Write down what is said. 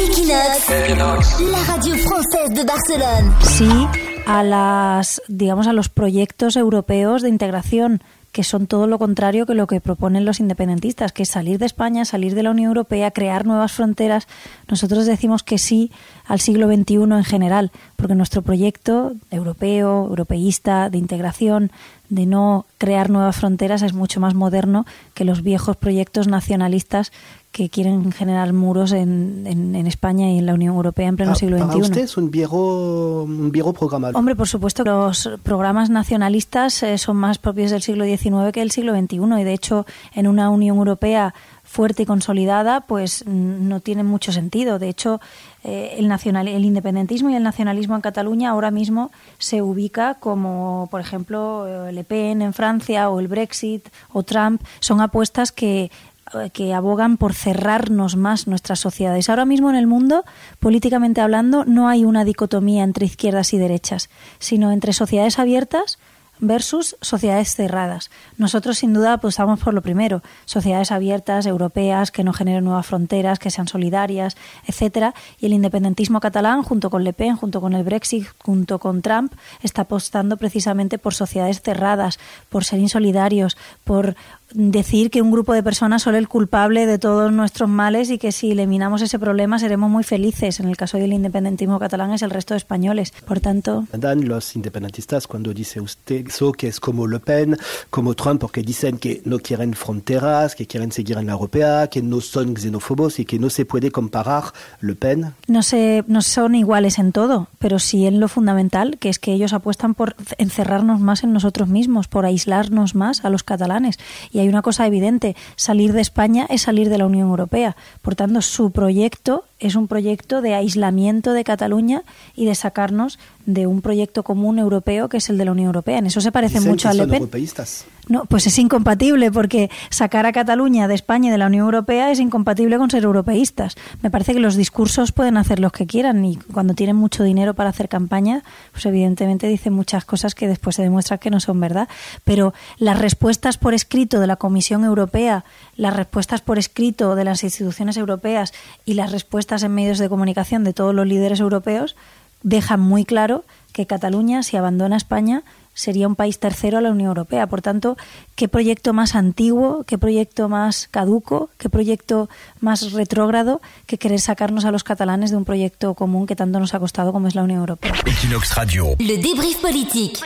Equinox, la radio française de Barcelone. Sí a las, digamos, a los proyectos europeos de integración que son todo lo contrario que lo que proponen los independentistas, que es salir de España, salir de la Unión Europea, crear nuevas fronteras. Nosotros decimos que sí al siglo XXI en general, porque nuestro proyecto europeo, europeísta, de integración, de no crear nuevas fronteras, es mucho más moderno que los viejos proyectos nacionalistas que quieren generar muros en, en, España y en la Unión Europea en pleno siglo XXI. ¿Para usted es un viejo, un viejo programa? Hombre, por supuesto, los programas nacionalistas eh, son más propios del siglo XIX que del siglo XXI y, de hecho, en una Unión Europea fuerte y consolidada, pues no tiene mucho sentido. De hecho, eh, el, nacional, el independentismo y el nacionalismo en Cataluña ahora mismo se ubica como, por ejemplo, eh, Le Pen en Francia o el Brexit o Trump. Son apuestas que que abogan por cerrarnos más nuestras sociedades. Ahora mismo en el mundo, políticamente hablando, no hay una dicotomía entre izquierdas y derechas, sino entre sociedades abiertas versus sociedades cerradas. Nosotros sin duda apostamos por lo primero, sociedades abiertas, europeas, que no generen nuevas fronteras, que sean solidarias, etcétera, y el independentismo catalán junto con Le Pen, junto con el Brexit, junto con Trump, está apostando precisamente por sociedades cerradas, por ser insolidarios, por decir que un grupo de personas son el culpable de todos nuestros males y que si eliminamos ese problema seremos muy felices. En el caso del independentismo catalán es el resto de españoles. Por tanto... Dan los independentistas cuando dice usted eso, que es como Le Pen, como Trump, porque dicen que no quieren fronteras, que quieren seguir en la europea, que no son xenófobos y que no se puede comparar Le Pen. No, se, no son iguales en todo, pero sí en lo fundamental, que es que ellos apuestan por encerrarnos más en nosotros mismos, por aislarnos más a los catalanes. Y hay una cosa evidente, salir de España es salir de la Unión Europea. Por tanto, su proyecto es un proyecto de aislamiento de Cataluña y de sacarnos de un proyecto común europeo que es el de la Unión Europea. En eso se parece mucho a Le Pen. No, pues es incompatible porque sacar a Cataluña de España y de la Unión Europea es incompatible con ser europeístas. Me parece que los discursos pueden hacer los que quieran y cuando tienen mucho dinero para hacer campaña, pues evidentemente dicen muchas cosas que después se demuestra que no son verdad. Pero las respuestas por escrito de la Comisión Europea, las respuestas por escrito de las instituciones europeas y las respuestas en medios de comunicación de todos los líderes europeos dejan muy claro que Cataluña, si abandona España, sería un país tercero a la Unión Europea. Por tanto, ¿qué proyecto más antiguo, qué proyecto más caduco, qué proyecto más retrógrado que querer sacarnos a los catalanes de un proyecto común que tanto nos ha costado como es la Unión Europea? Le débrief politique.